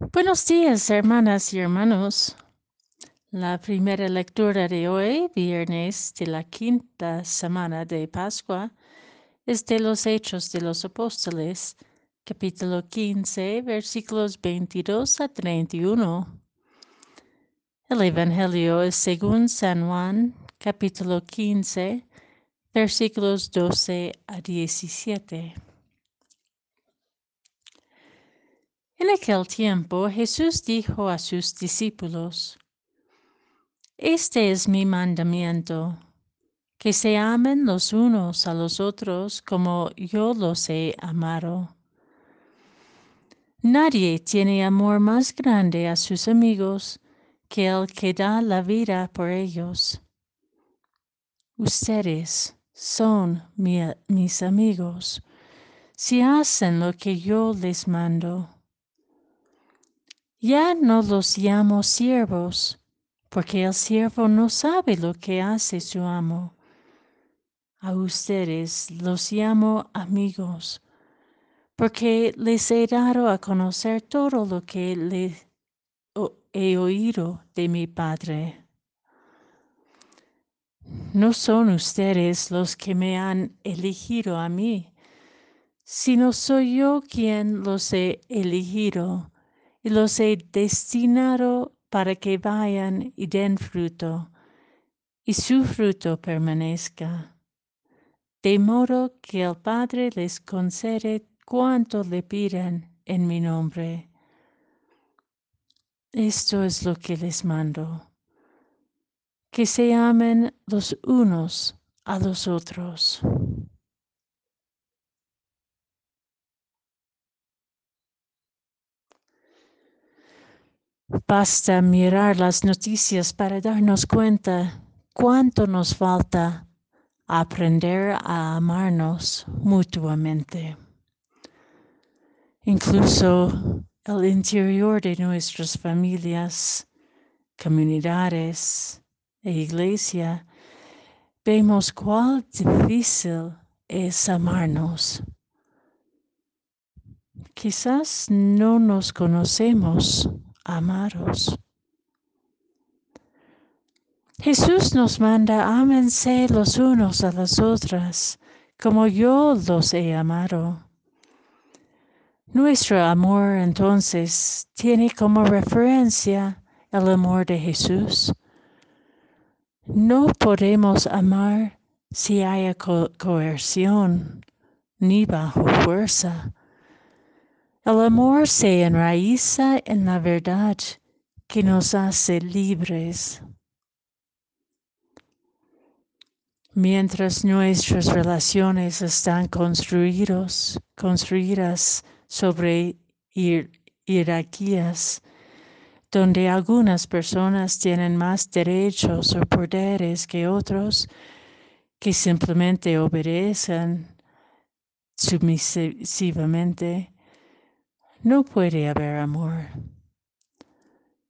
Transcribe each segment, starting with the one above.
Buenos días, hermanas y hermanos. La primera lectura de hoy, viernes de la quinta semana de Pascua, es de los Hechos de los Apóstoles, capítulo 15, versículos 22 a 31. El Evangelio es según San Juan, capítulo 15, versículos 12 a 17. En aquel tiempo Jesús dijo a sus discípulos, Este es mi mandamiento, que se amen los unos a los otros como yo los he amado. Nadie tiene amor más grande a sus amigos que el que da la vida por ellos. Ustedes son mis amigos si hacen lo que yo les mando. Ya no los llamo siervos, porque el siervo no sabe lo que hace su amo. A ustedes los llamo amigos, porque les he dado a conocer todo lo que he oído de mi Padre. No son ustedes los que me han elegido a mí, sino soy yo quien los he elegido y los he destinado para que vayan y den fruto, y su fruto permanezca. De modo que el Padre les concede cuanto le piden en mi nombre. Esto es lo que les mando, que se amen los unos a los otros. Basta mirar las noticias para darnos cuenta cuánto nos falta aprender a amarnos mutuamente. Incluso el interior de nuestras familias, comunidades e iglesia, vemos cuán difícil es amarnos. Quizás no nos conocemos amaros. Jesús nos manda, ámense los unos a las otras, como yo los he amado. Nuestro amor entonces tiene como referencia el amor de Jesús. No podemos amar si hay coerción ni bajo fuerza. El amor se enraiza en la verdad que nos hace libres. Mientras nuestras relaciones están construidos, construidas sobre jerarquías, donde algunas personas tienen más derechos o poderes que otros, que simplemente obedecen submisivamente, no puede haber amor.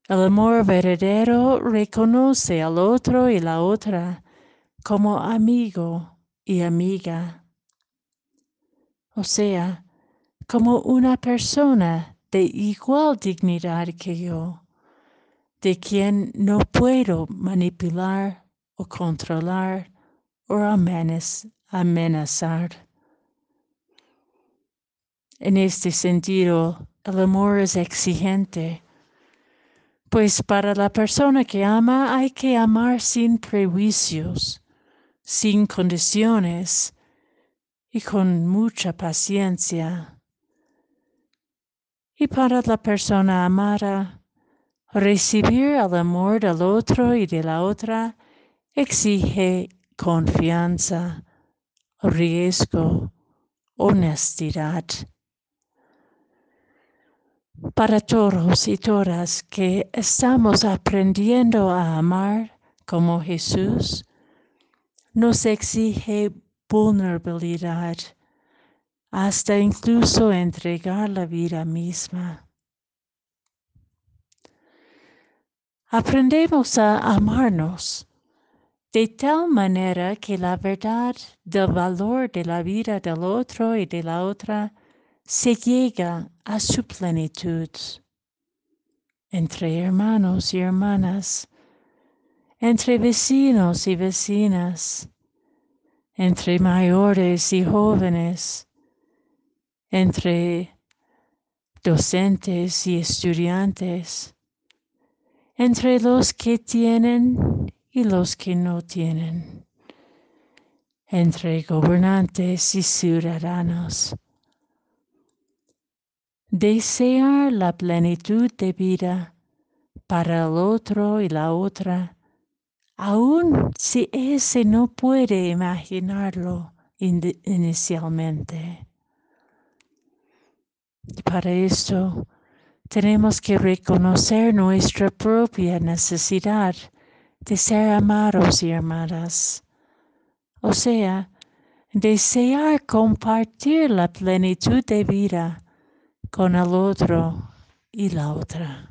El amor verdadero reconoce al otro y la otra como amigo y amiga. O sea, como una persona de igual dignidad que yo, de quien no puedo manipular o controlar o amenazar. En este sentido, el amor es exigente, pues para la persona que ama hay que amar sin prejuicios, sin condiciones y con mucha paciencia. Y para la persona amada, recibir el amor del otro y de la otra exige confianza, riesgo, honestidad para todos y todas que estamos aprendiendo a amar como Jesús, nos exige vulnerabilidad hasta incluso entregar la vida misma. Aprendemos a amarnos de tal manera que la verdad del valor de la vida del otro y de la otra se llega a su plenitud. entre hermanos y hermanas, entre vecinos y vecinas, entre mayores y jóvenes, entre docentes y estudiantes, entre los que tienen y los que no tienen, entre gobernantes y ciudadanos. Desear la plenitud de vida para el otro y la otra, aun si ese no puede imaginarlo inicialmente. Para esto tenemos que reconocer nuestra propia necesidad de ser amados y amadas. O sea, desear compartir la plenitud de vida con el otro y la otra.